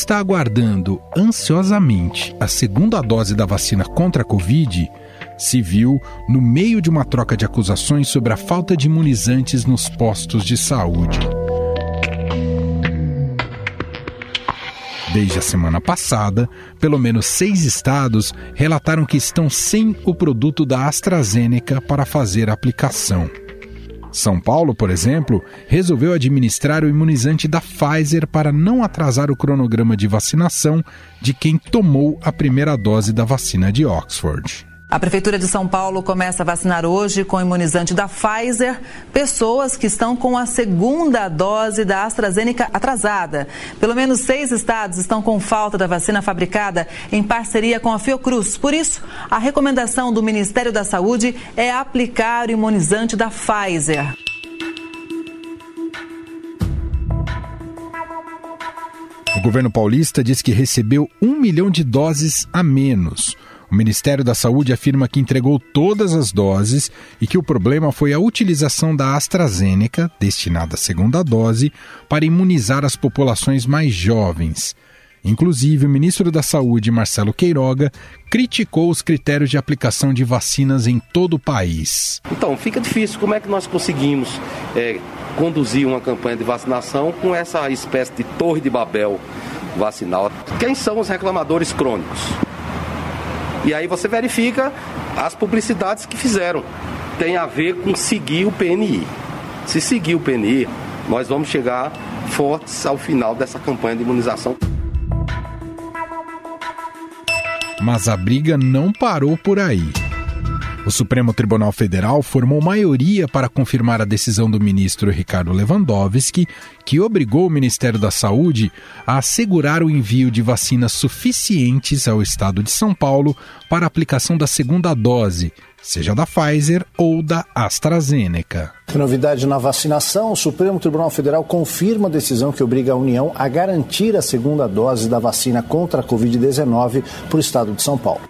está aguardando ansiosamente a segunda dose da vacina contra a Covid se viu no meio de uma troca de acusações sobre a falta de imunizantes nos postos de saúde. Desde a semana passada, pelo menos seis estados relataram que estão sem o produto da AstraZeneca para fazer a aplicação. São Paulo, por exemplo, resolveu administrar o imunizante da Pfizer para não atrasar o cronograma de vacinação de quem tomou a primeira dose da vacina de Oxford. A Prefeitura de São Paulo começa a vacinar hoje com o imunizante da Pfizer pessoas que estão com a segunda dose da AstraZeneca atrasada. Pelo menos seis estados estão com falta da vacina fabricada em parceria com a Fiocruz. Por isso, a recomendação do Ministério da Saúde é aplicar o imunizante da Pfizer. O governo paulista diz que recebeu um milhão de doses a menos. O Ministério da Saúde afirma que entregou todas as doses e que o problema foi a utilização da AstraZeneca, destinada à segunda dose, para imunizar as populações mais jovens. Inclusive, o ministro da Saúde, Marcelo Queiroga, criticou os critérios de aplicação de vacinas em todo o país. Então, fica difícil. Como é que nós conseguimos é, conduzir uma campanha de vacinação com essa espécie de torre de Babel vacinal? Quem são os reclamadores crônicos? E aí você verifica as publicidades que fizeram. Tem a ver com seguir o PNI. Se seguir o PNI, nós vamos chegar fortes ao final dessa campanha de imunização. Mas a briga não parou por aí. O Supremo Tribunal Federal formou maioria para confirmar a decisão do ministro Ricardo Lewandowski, que obrigou o Ministério da Saúde a assegurar o envio de vacinas suficientes ao estado de São Paulo para a aplicação da segunda dose, seja da Pfizer ou da AstraZeneca. Novidade na vacinação: o Supremo Tribunal Federal confirma a decisão que obriga a União a garantir a segunda dose da vacina contra a Covid-19 para o estado de São Paulo.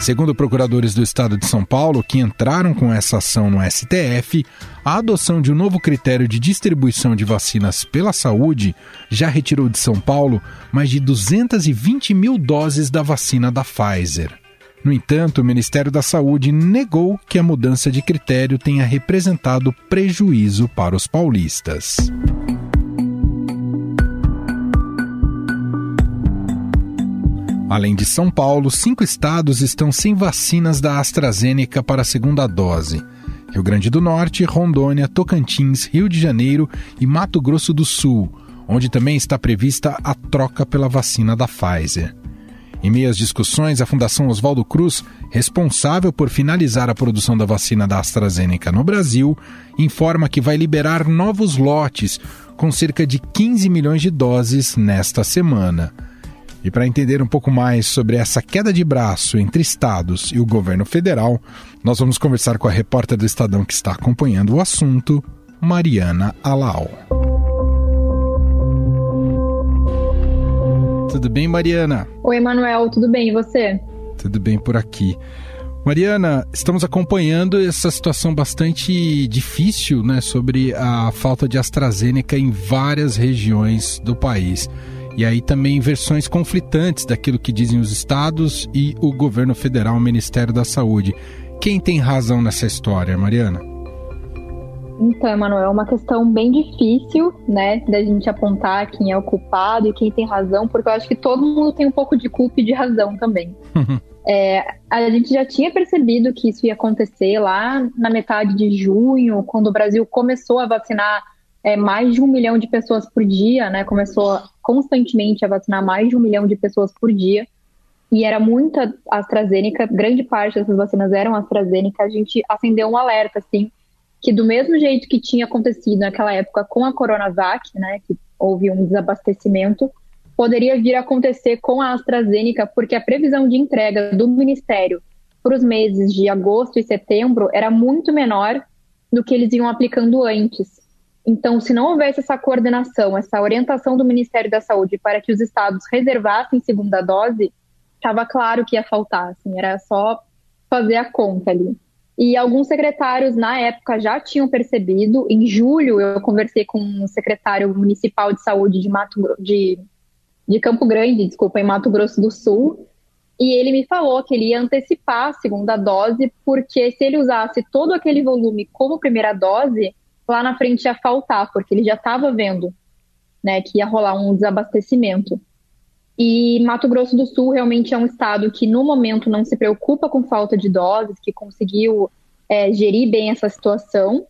Segundo procuradores do estado de São Paulo, que entraram com essa ação no STF, a adoção de um novo critério de distribuição de vacinas pela saúde já retirou de São Paulo mais de 220 mil doses da vacina da Pfizer. No entanto, o Ministério da Saúde negou que a mudança de critério tenha representado prejuízo para os paulistas. Além de São Paulo, cinco estados estão sem vacinas da AstraZeneca para a segunda dose. Rio Grande do Norte, Rondônia, Tocantins, Rio de Janeiro e Mato Grosso do Sul, onde também está prevista a troca pela vacina da Pfizer. Em meio às discussões, a Fundação Oswaldo Cruz, responsável por finalizar a produção da vacina da AstraZeneca no Brasil, informa que vai liberar novos lotes com cerca de 15 milhões de doses nesta semana. E para entender um pouco mais sobre essa queda de braço entre estados e o governo federal, nós vamos conversar com a repórter do Estadão que está acompanhando o assunto, Mariana Alau. Tudo bem, Mariana? Oi, Manuel, tudo bem e você? Tudo bem por aqui. Mariana, estamos acompanhando essa situação bastante difícil, né, sobre a falta de AstraZeneca em várias regiões do país. E aí também versões conflitantes daquilo que dizem os estados e o governo federal, o Ministério da Saúde. Quem tem razão nessa história, Mariana? Então, Emanuel, é uma questão bem difícil, né, da gente apontar quem é o culpado e quem tem razão, porque eu acho que todo mundo tem um pouco de culpa e de razão também. é, a gente já tinha percebido que isso ia acontecer lá na metade de junho, quando o Brasil começou a vacinar é, mais de um milhão de pessoas por dia, né? Começou constantemente a vacinar mais de um milhão de pessoas por dia. E era muita AstraZeneca, grande parte dessas vacinas eram AstraZeneca. A gente acendeu um alerta, assim, que do mesmo jeito que tinha acontecido naquela época com a Coronavac, né? Que houve um desabastecimento, poderia vir a acontecer com a AstraZeneca, porque a previsão de entrega do Ministério para os meses de agosto e setembro era muito menor do que eles iam aplicando antes. Então, se não houvesse essa coordenação, essa orientação do Ministério da Saúde para que os estados reservassem segunda dose, estava claro que ia faltar, assim, era só fazer a conta ali. E alguns secretários na época já tinham percebido. Em julho, eu conversei com um secretário municipal de saúde de, Mato, de, de Campo Grande, desculpa, em Mato Grosso do Sul. E ele me falou que ele ia antecipar a segunda dose, porque se ele usasse todo aquele volume como primeira dose, lá na frente ia faltar, porque ele já estava vendo né, que ia rolar um desabastecimento. E Mato Grosso do Sul realmente é um estado que, no momento, não se preocupa com falta de doses, que conseguiu é, gerir bem essa situação.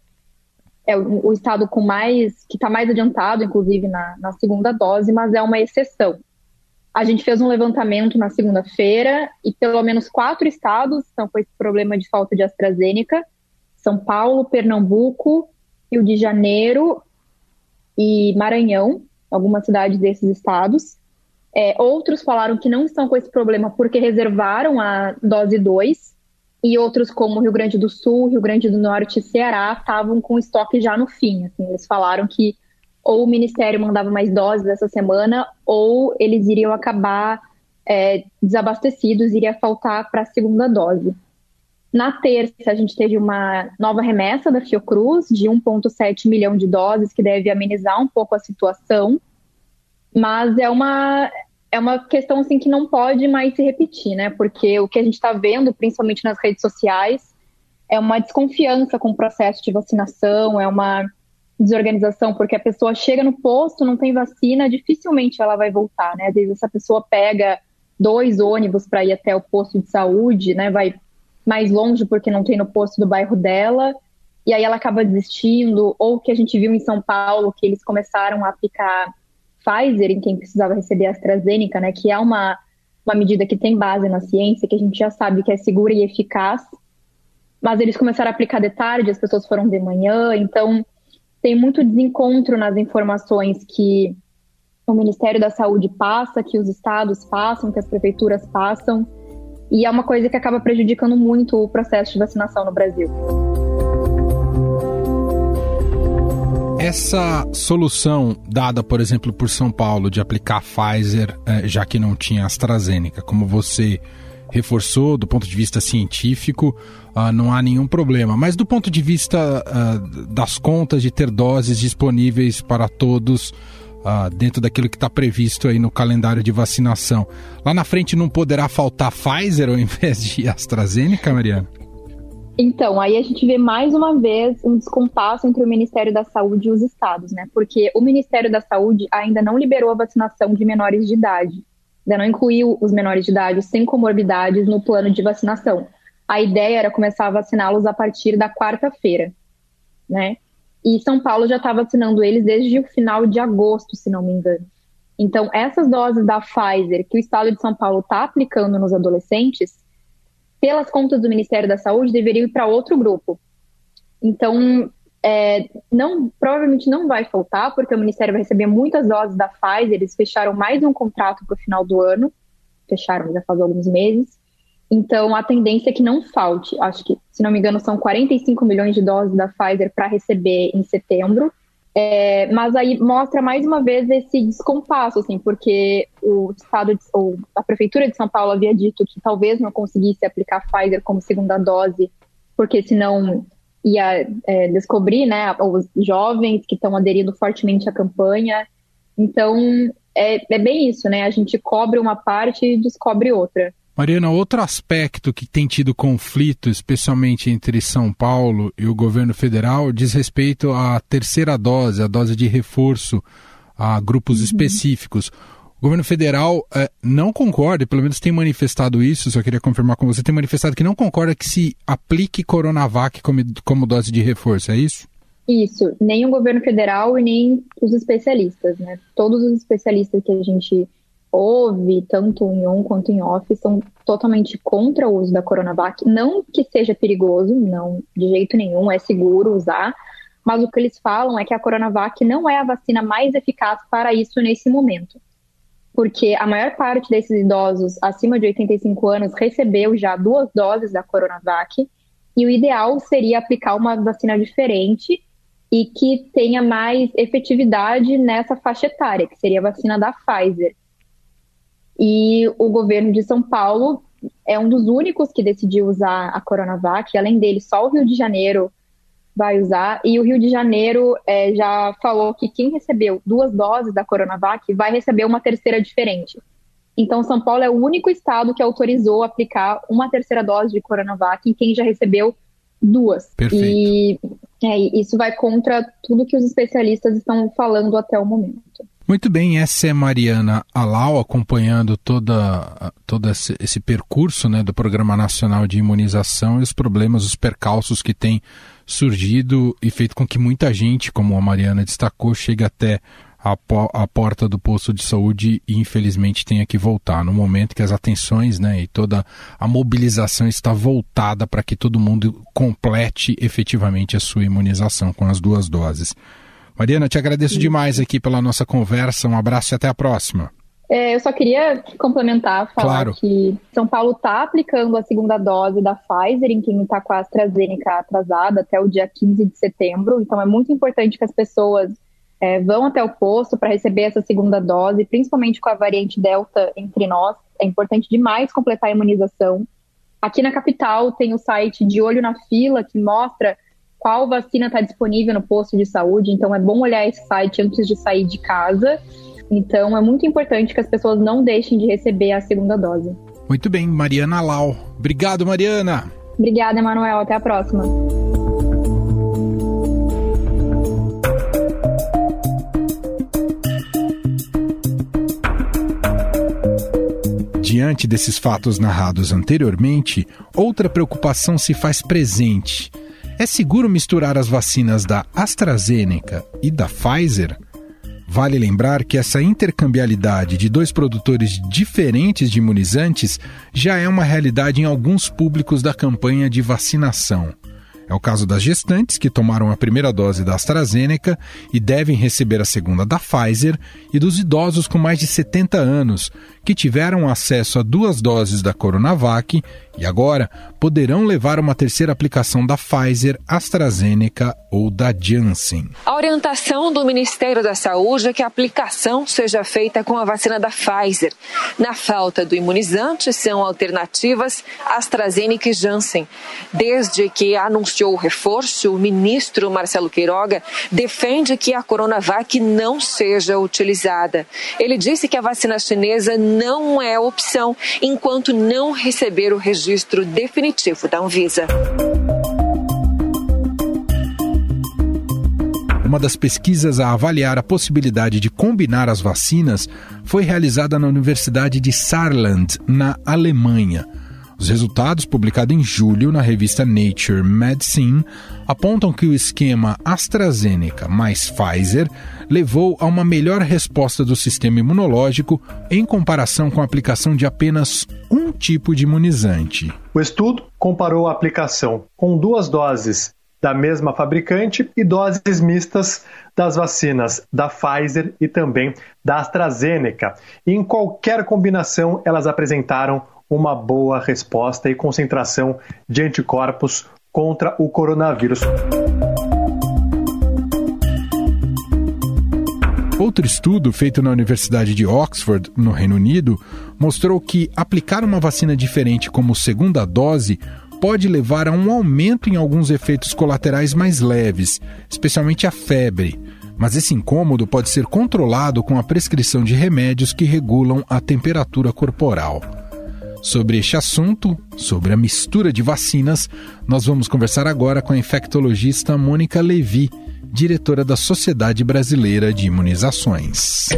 É o, estado com mais, que está mais adiantado, inclusive, na, na segunda dose, mas é uma exceção. A gente fez um levantamento na segunda-feira e pelo menos quatro estados estão com esse problema de falta de AstraZeneca: São Paulo, Pernambuco, Rio de Janeiro e Maranhão, algumas cidades desses estados. É, outros falaram que não estão com esse problema porque reservaram a dose 2, e outros, como Rio Grande do Sul, Rio Grande do Norte e Ceará, estavam com estoque já no fim. Assim, eles falaram que ou o Ministério mandava mais doses essa semana, ou eles iriam acabar é, desabastecidos, iria faltar para a segunda dose. Na terça, a gente teve uma nova remessa da Fiocruz de 1,7 milhão de doses, que deve amenizar um pouco a situação. Mas é uma, é uma questão assim que não pode mais se repetir, né? Porque o que a gente está vendo, principalmente nas redes sociais, é uma desconfiança com o processo de vacinação, é uma desorganização, porque a pessoa chega no posto, não tem vacina, dificilmente ela vai voltar, né? Às vezes essa pessoa pega dois ônibus para ir até o posto de saúde, né? Vai mais longe porque não tem no posto do bairro dela, e aí ela acaba desistindo, ou que a gente viu em São Paulo que eles começaram a aplicar Pfizer em quem precisava receber a AstraZeneca, né, que é uma, uma medida que tem base na ciência, que a gente já sabe que é segura e eficaz, mas eles começaram a aplicar de tarde, as pessoas foram de manhã, então tem muito desencontro nas informações que o Ministério da Saúde passa, que os estados passam, que as prefeituras passam, e é uma coisa que acaba prejudicando muito o processo de vacinação no Brasil. Essa solução dada, por exemplo, por São Paulo de aplicar Pfizer, eh, já que não tinha AstraZeneca, como você reforçou do ponto de vista científico, uh, não há nenhum problema. Mas do ponto de vista uh, das contas de ter doses disponíveis para todos uh, dentro daquilo que está previsto aí no calendário de vacinação, lá na frente não poderá faltar Pfizer ao invés de AstraZeneca, Mariana? Então, aí a gente vê mais uma vez um descompasso entre o Ministério da Saúde e os estados, né? Porque o Ministério da Saúde ainda não liberou a vacinação de menores de idade, ainda não incluiu os menores de idade sem comorbidades no plano de vacinação. A ideia era começar a vaciná-los a partir da quarta-feira, né? E São Paulo já está vacinando eles desde o final de agosto, se não me engano. Então, essas doses da Pfizer que o estado de São Paulo está aplicando nos adolescentes pelas contas do Ministério da Saúde, deveriam ir para outro grupo. Então, é, não, provavelmente não vai faltar, porque o Ministério vai receber muitas doses da Pfizer. Eles fecharam mais um contrato para o final do ano, fecharam já faz alguns meses. Então, a tendência é que não falte. Acho que, se não me engano, são 45 milhões de doses da Pfizer para receber em setembro. É, mas aí mostra mais uma vez esse descompasso, assim, porque o estado, de, ou a prefeitura de São Paulo havia dito que talvez não conseguisse aplicar Pfizer como segunda dose, porque senão ia é, descobrir, né, os jovens que estão aderindo fortemente à campanha. Então é, é bem isso, né? A gente cobre uma parte e descobre outra. Mariana, outro aspecto que tem tido conflito, especialmente entre São Paulo e o governo federal, diz respeito à terceira dose, a dose de reforço a grupos uhum. específicos. O governo federal eh, não concorda, pelo menos tem manifestado isso, só queria confirmar com você, tem manifestado que não concorda que se aplique Coronavac como, como dose de reforço, é isso? Isso, nem o governo federal e nem os especialistas, né? Todos os especialistas que a gente ouve, tanto em on quanto em off, são totalmente contra o uso da Coronavac. Não que seja perigoso, não, de jeito nenhum, é seguro usar, mas o que eles falam é que a Coronavac não é a vacina mais eficaz para isso nesse momento. Porque a maior parte desses idosos acima de 85 anos recebeu já duas doses da Coronavac, e o ideal seria aplicar uma vacina diferente e que tenha mais efetividade nessa faixa etária, que seria a vacina da Pfizer. E o governo de São Paulo é um dos únicos que decidiu usar a Coronavac. Além dele, só o Rio de Janeiro vai usar. E o Rio de Janeiro é, já falou que quem recebeu duas doses da Coronavac vai receber uma terceira diferente. Então, São Paulo é o único estado que autorizou aplicar uma terceira dose de Coronavac em quem já recebeu duas. Perfeito. E é, isso vai contra tudo que os especialistas estão falando até o momento. Muito bem, essa é Mariana Alau acompanhando toda, todo esse, esse, percurso né, do Programa Nacional de Imunização e os problemas, os percalços que têm surgido e feito com que muita gente, como a Mariana destacou, chegue até a, a porta do posto de saúde e infelizmente tenha que voltar no momento que as atenções né, e toda a mobilização está voltada para que todo mundo complete efetivamente a sua imunização com as duas doses. Mariana, te agradeço demais aqui pela nossa conversa. Um abraço e até a próxima. É, eu só queria complementar, falar claro. que São Paulo está aplicando a segunda dose da Pfizer em quem está com a AstraZeneca atrasada até o dia 15 de setembro. Então é muito importante que as pessoas é, vão até o posto para receber essa segunda dose, principalmente com a variante Delta entre nós. É importante demais completar a imunização. Aqui na capital tem o site de Olho na Fila, que mostra qual vacina está disponível no posto de saúde. Então é bom olhar esse site antes de sair de casa. Então é muito importante que as pessoas não deixem de receber a segunda dose. Muito bem, Mariana Lau. Obrigado, Mariana. Obrigada, Emanuel. Até a próxima. Diante desses fatos narrados anteriormente, outra preocupação se faz presente. É seguro misturar as vacinas da AstraZeneca e da Pfizer? Vale lembrar que essa intercambialidade de dois produtores diferentes de imunizantes já é uma realidade em alguns públicos da campanha de vacinação. É o caso das gestantes que tomaram a primeira dose da AstraZeneca e devem receber a segunda da Pfizer, e dos idosos com mais de 70 anos, que tiveram acesso a duas doses da Coronavac e agora poderão levar uma terceira aplicação da Pfizer, AstraZeneca ou da Janssen. A orientação do Ministério da Saúde é que a aplicação seja feita com a vacina da Pfizer. Na falta do imunizante, são alternativas AstraZeneca e Janssen. Desde que anunciou o reforço, o ministro Marcelo Queiroga defende que a Coronavac não seja utilizada. Ele disse que a vacina chinesa não é opção enquanto não receber o registro definitivo da Anvisa. Uma das pesquisas a avaliar a possibilidade de combinar as vacinas foi realizada na Universidade de Saarland, na Alemanha. Os resultados, publicados em julho na revista Nature Medicine, apontam que o esquema AstraZeneca mais Pfizer levou a uma melhor resposta do sistema imunológico em comparação com a aplicação de apenas um tipo de imunizante. O estudo comparou a aplicação com duas doses da mesma fabricante e doses mistas das vacinas da Pfizer e também da AstraZeneca. Em qualquer combinação, elas apresentaram uma boa resposta e concentração de anticorpos contra o coronavírus. Outro estudo feito na Universidade de Oxford, no Reino Unido, mostrou que aplicar uma vacina diferente como segunda dose pode levar a um aumento em alguns efeitos colaterais mais leves, especialmente a febre. Mas esse incômodo pode ser controlado com a prescrição de remédios que regulam a temperatura corporal. Sobre este assunto, sobre a mistura de vacinas, nós vamos conversar agora com a infectologista Mônica Levi, diretora da Sociedade Brasileira de Imunizações.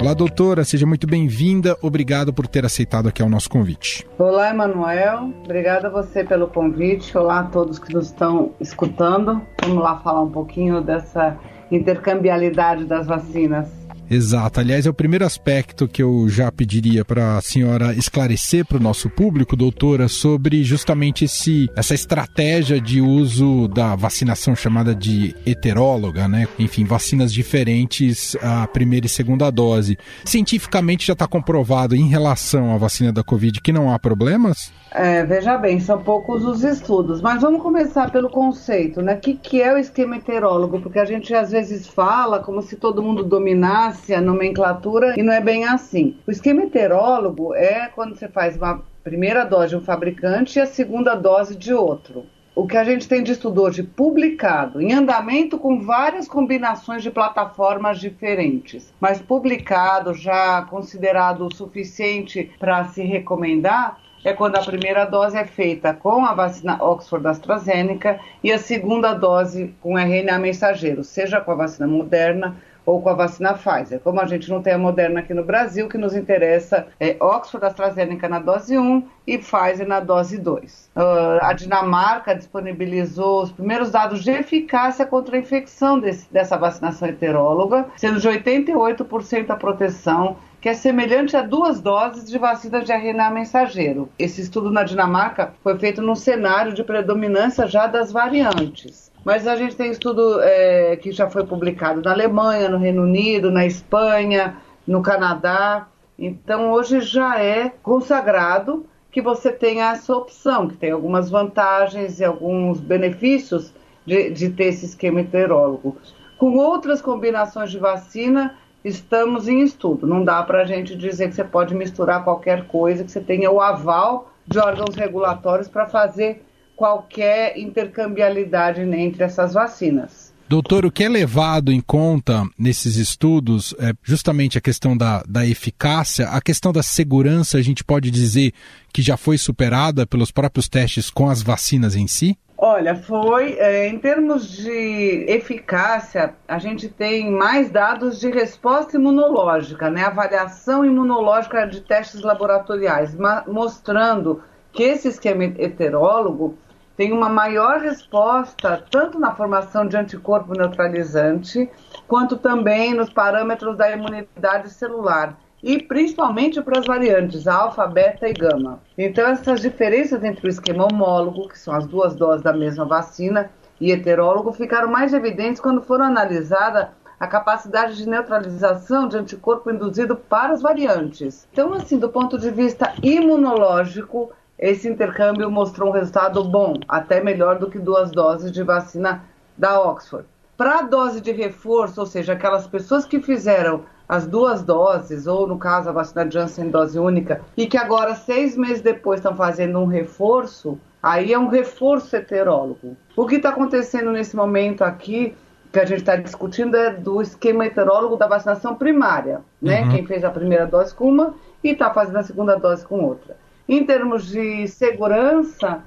Olá, doutora, seja muito bem-vinda. Obrigado por ter aceitado aqui o nosso convite. Olá, Emanuel. Obrigada a você pelo convite. Olá a todos que nos estão escutando. Vamos lá falar um pouquinho dessa intercambialidade das vacinas. Exato. Aliás, é o primeiro aspecto que eu já pediria para a senhora esclarecer para o nosso público, doutora, sobre justamente esse, essa estratégia de uso da vacinação chamada de heteróloga, né? Enfim, vacinas diferentes a primeira e segunda dose. Cientificamente já está comprovado em relação à vacina da Covid que não há problemas? É, veja bem, são poucos os estudos, mas vamos começar pelo conceito, né? O que, que é o esquema heterólogo? Porque a gente às vezes fala como se todo mundo dominasse farmácia, nomenclatura, e não é bem assim. O esquema heterólogo é quando você faz uma primeira dose de um fabricante e a segunda dose de outro. O que a gente tem de estudo hoje publicado, em andamento com várias combinações de plataformas diferentes, mas publicado, já considerado o suficiente para se recomendar, é quando a primeira dose é feita com a vacina Oxford AstraZeneca e a segunda dose com RNA mensageiro, seja com a vacina Moderna ou com a vacina Pfizer. Como a gente não tem a Moderna aqui no Brasil, que nos interessa é Oxford AstraZeneca na dose 1 e Pfizer na dose 2. Uh, ah, a Dinamarca disponibilizou os primeiros dados de eficácia contra a infecção desse, dessa vacinação heteróloga, sendo de 88% a proteção que é semelhante a duas doses de vacina de RNA mensageiro. Esse estudo na Dinamarca foi feito num cenário de predominância já das variantes. Mas a gente tem estudo é, que já foi publicado na Alemanha, no Reino Unido, na Espanha, no Canadá. Então hoje já é consagrado que você tenha essa opção, que tem algumas vantagens e alguns benefícios de, de ter esse esquema heterólogo. Com outras combinações de vacina, estamos em estudo. Não dá para a gente dizer que você pode misturar qualquer coisa, que você tenha o aval de órgãos regulatórios para fazer qualquer intercambialidade entre essas vacinas. Doutor, o que é levado em conta nesses estudos é justamente a questão da, da eficácia, a questão da segurança, a gente pode dizer que já foi superada pelos próprios testes com as vacinas em si? Olha, foi é, em termos de eficácia, a gente tem mais dados de resposta imunológica, né? Avaliação imunológica de testes laboratoriais, mostrando que esse esquema heterólogo tem uma maior resposta tanto na formação de anticorpo neutralizante, quanto também nos parâmetros da imunidade celular e principalmente para as variantes alfa, beta e gama. Então, essas diferenças entre o esquema homólogo, que são as duas doses da mesma vacina, e heterólogo, ficaram mais evidentes quando foram analisadas a capacidade de neutralização de anticorpo induzido para as variantes. Então, assim, do ponto de vista imunológico, esse intercâmbio mostrou um resultado bom, até melhor do que duas doses de vacina da Oxford. Para a dose de reforço, ou seja, aquelas pessoas que fizeram as duas doses, ou no caso a vacina Janssen dose única, e que agora, seis meses depois, estão fazendo um reforço, aí é um reforço heterólogo. O que está acontecendo nesse momento aqui, que a gente está discutindo, é do esquema heterólogo da vacinação primária, né? Uhum. Quem fez a primeira dose com uma e está fazendo a segunda dose com outra. Em termos de segurança,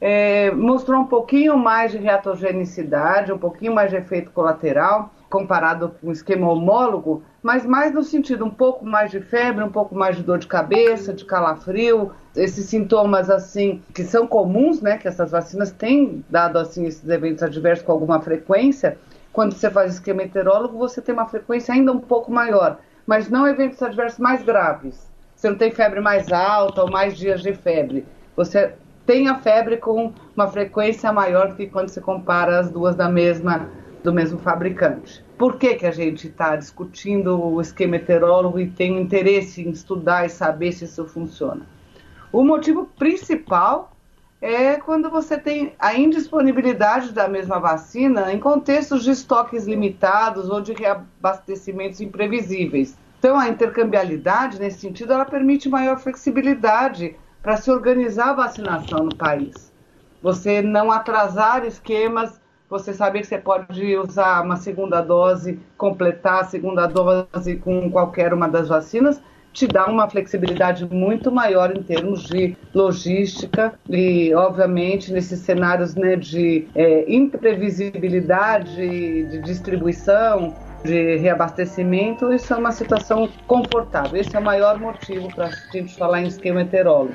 é, mostrou um pouquinho mais de reatogenicidade, um pouquinho mais de efeito colateral, comparado com o esquema homólogo, mas mais no sentido um pouco mais de febre, um pouco mais de dor de cabeça, de calafrio, esses sintomas assim que são comuns, né, que essas vacinas têm dado assim esses eventos adversos com alguma frequência. Quando você faz esquema heterólogo, você tem uma frequência ainda um pouco maior, mas não eventos adversos mais graves. Você não tem febre mais alta ou mais dias de febre. Você tem a febre com uma frequência maior do que quando se compara as duas da mesma do mesmo fabricante. Por que, que a gente está discutindo o esquema heterólogo e tem interesse em estudar e saber se isso funciona? O motivo principal é quando você tem a indisponibilidade da mesma vacina em contextos de estoques limitados ou de reabastecimentos imprevisíveis. Então, a intercambialidade, nesse sentido, ela permite maior flexibilidade para se organizar a vacinação no país. Você não atrasar esquemas você saber que você pode usar uma segunda dose, completar a segunda dose com qualquer uma das vacinas, te dá uma flexibilidade muito maior em termos de logística e, obviamente, nesses cenários né, de é, imprevisibilidade de distribuição, de reabastecimento, isso é uma situação confortável. Esse é o maior motivo para a gente falar em esquema heterólogo.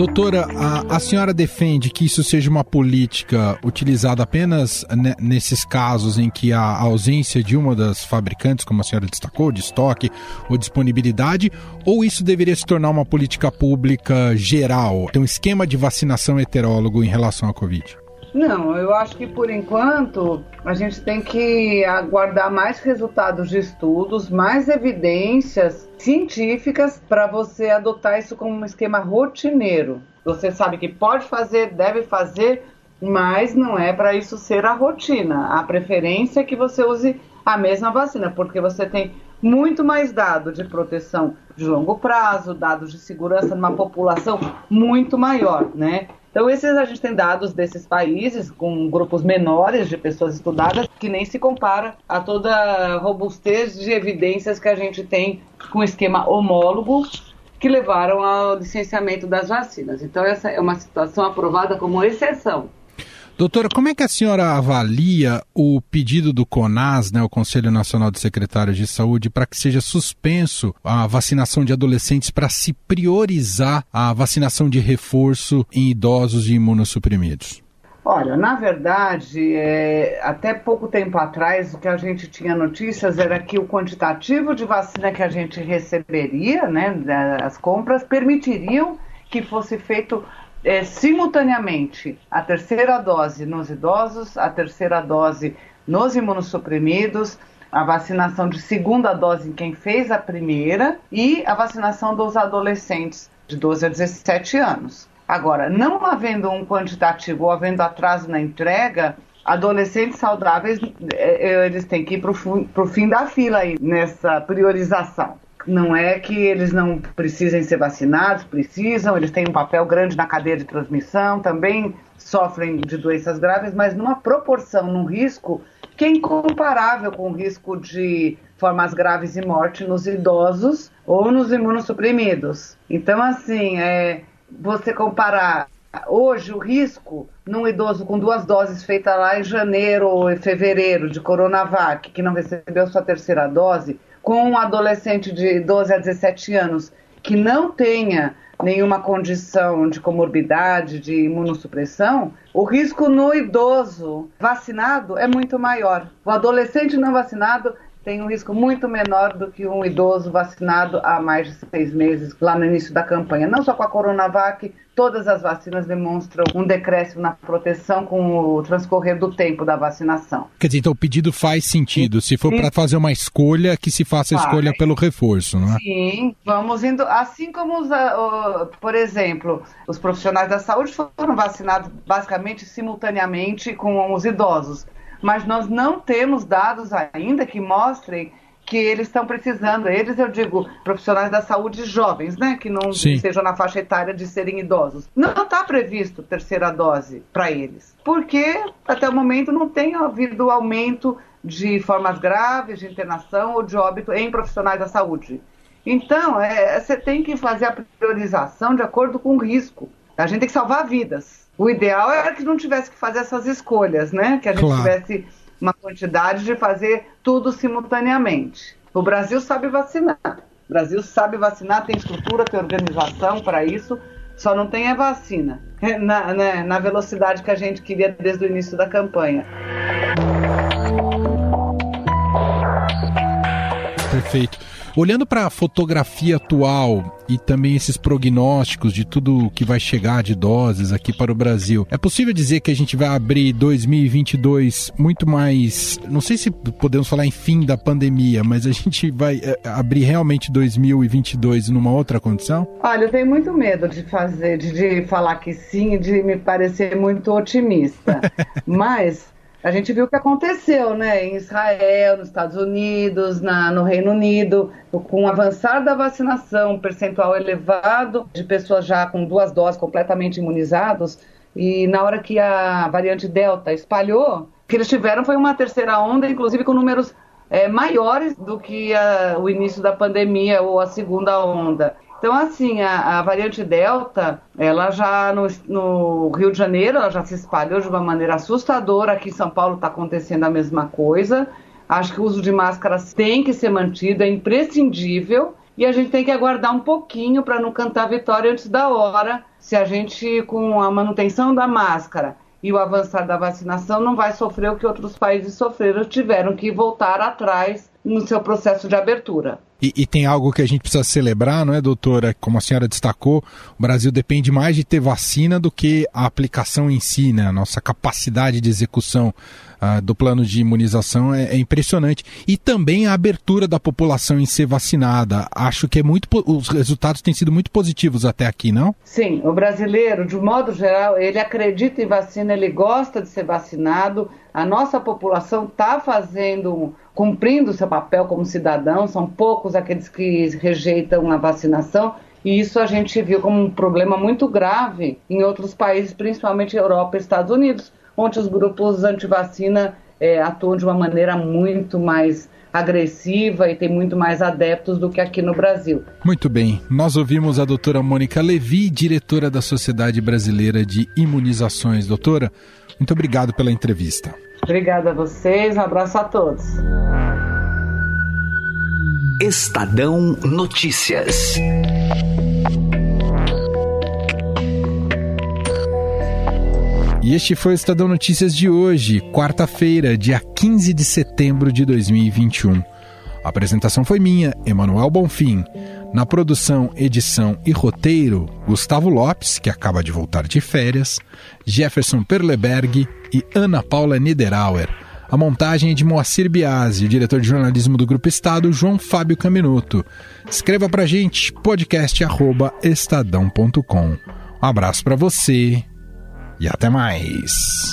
Doutora, a, a, senhora defende que isso seja uma política utilizada apenas nesses casos em que há ausência de uma das fabricantes, como a senhora destacou, de estoque ou disponibilidade, ou isso deveria se tornar uma política pública geral? Tem um esquema de vacinação heterólogo em relação à Covid? Não, eu acho que por enquanto a gente tem que aguardar mais resultados de estudos, mais evidências científicas para você adotar isso como um esquema rotineiro. Você sabe que pode fazer, deve fazer mas não é para isso ser a rotina. A preferência é que você use a mesma vacina, porque você tem muito mais dado de proteção de longo prazo, dados de segurança numa população muito maior, né? Então, esses a gente tem dados desses países com grupos menores de pessoas estudadas que nem se compara a toda a robustez de evidências que a gente tem com o esquema homólogo que levaram ao licenciamento das vacinas. Então, essa é uma situação aprovada como exceção. Doutora, como é que a senhora avalia o pedido do CONAS, né, o Conselho Nacional de Secretários de Saúde, para que seja suspenso a vacinação de adolescentes para se priorizar a vacinação de reforço em idosos e imunossuprimidos? Olha, na verdade, é, até pouco tempo atrás, o que a gente tinha notícias era que o quantitativo de vacina que a gente receberia, né, as compras, permitiriam que fosse feito é, simultaneamente a terceira dose nos idosos, a terceira dose nos imunossuprimidos, a vacinação de segunda dose em quem fez a primeira e a vacinação dos adolescentes de 12 a 17 anos. Agora, não havendo um quantitativo ou havendo atraso na entrega, adolescentes saudáveis é, é, eles têm que ir para o fim da fila aí nessa priorização. Não é que eles não precisem ser vacinados, precisam, eles têm um papel grande na cadeia de transmissão, também sofrem de doenças graves, mas numa proporção, num risco que é incomparável com o risco de formas graves e morte nos idosos ou nos imunossuprimidos. Então, assim, é, você comparar hoje o risco num idoso com duas doses feitas lá em janeiro ou fevereiro de Coronavac, que não recebeu sua terceira dose, com um adolescente de 12 a 17 anos que não tenha nenhuma condição de comorbidade, de imunossupressão, o risco no idoso vacinado é muito maior. O adolescente não vacinado tem um risco muito menor do que um idoso vacinado há mais de seis meses, lá no início da campanha. Não só com a Coronavac, todas as vacinas demonstram um decréscimo na proteção com o transcorrer do tempo da vacinação. Quer dizer, então o pedido faz sentido. Se for para fazer uma escolha, que se faça a escolha pelo reforço, não é? Sim, vamos indo. Assim como, os, por exemplo, os profissionais da saúde foram vacinados basicamente simultaneamente com os idosos mas nós não temos dados ainda que mostrem que eles estão precisando. Eles, eu digo, profissionais da saúde jovens, né? Que não Sim. estejam na faixa etária de serem idosos. Não está previsto terceira dose para eles. Porque até o momento não tem havido aumento de formas graves de internação ou de óbito em profissionais da saúde. Então, é, você tem que fazer a priorização de acordo com o risco. A gente tem que salvar vidas. O ideal era que não tivesse que fazer essas escolhas, né? Que a gente claro. tivesse uma quantidade de fazer tudo simultaneamente. O Brasil sabe vacinar. O Brasil sabe vacinar, tem estrutura, tem organização para isso, só não tem a vacina na, né, na velocidade que a gente queria desde o início da campanha. Perfeito. Olhando para a fotografia atual e também esses prognósticos de tudo que vai chegar de doses aqui para o Brasil, é possível dizer que a gente vai abrir 2022 muito mais, não sei se podemos falar em fim da pandemia, mas a gente vai é, abrir realmente 2022 numa outra condição? Olha, eu tenho muito medo de fazer, de, de falar que sim, de me parecer muito otimista, mas a gente viu o que aconteceu, né, em Israel, nos Estados Unidos, na, no Reino Unido, com o avançar da vacinação, um percentual elevado de pessoas já com duas doses completamente imunizados, e na hora que a variante Delta espalhou, o que eles tiveram foi uma terceira onda, inclusive com números é, maiores do que a, o início da pandemia ou a segunda onda. Então, assim, a, a, variante Delta, ela já no, no, Rio de Janeiro, ela já se espalhou de uma maneira assustadora. Aqui em São Paulo está acontecendo a mesma coisa. Acho que o uso de máscaras tem que ser mantido, é imprescindível. E a gente tem que aguardar um pouquinho para não cantar vitória antes da hora. Se a gente, com a manutenção da máscara e o avançar da vacinação, não vai sofrer o que outros países sofreram, tiveram que voltar atrás no seu processo de abertura. E, e, tem algo que a gente precisa celebrar, não é, doutora? Como a senhora destacou, o Brasil depende mais de ter vacina do que a aplicação em si, né? A nossa capacidade de execução uh, do plano de imunização é, é, impressionante. E também a abertura da população em ser vacinada. Acho que é muito, os resultados têm sido muito positivos até aqui, não? Sim, o brasileiro, de modo geral, ele acredita em vacina, ele gosta de ser vacinado. A nossa população está fazendo, cumprindo seu papel como cidadão, são poucos aqueles que rejeitam a vacinação. E isso a gente viu como um problema muito grave em outros países, principalmente Europa e Estados Unidos, onde os grupos anti-vacina é, atuam de uma maneira muito mais agressiva e tem muito mais adeptos do que aqui no Brasil. Muito bem. Nós ouvimos a doutora Mônica Levi, diretora da Sociedade Brasileira de Imunizações. Doutora, muito obrigado pela entrevista. Obrigada a vocês, um abraço a todos. Estadão Notícias. E este foi o Estadão Notícias de hoje, quarta-feira, dia 15 de setembro de 2021. A apresentação foi minha, Emanuel Bonfim. Na produção, edição e roteiro, Gustavo Lopes, que acaba de voltar de férias, Jefferson Perleberg e Ana Paula Niederauer. A montagem é de Moacir Biasi, o diretor de jornalismo do Grupo Estado, João Fábio Caminuto. Escreva pra gente, podcast.estadão.com. Um abraço para você e até mais.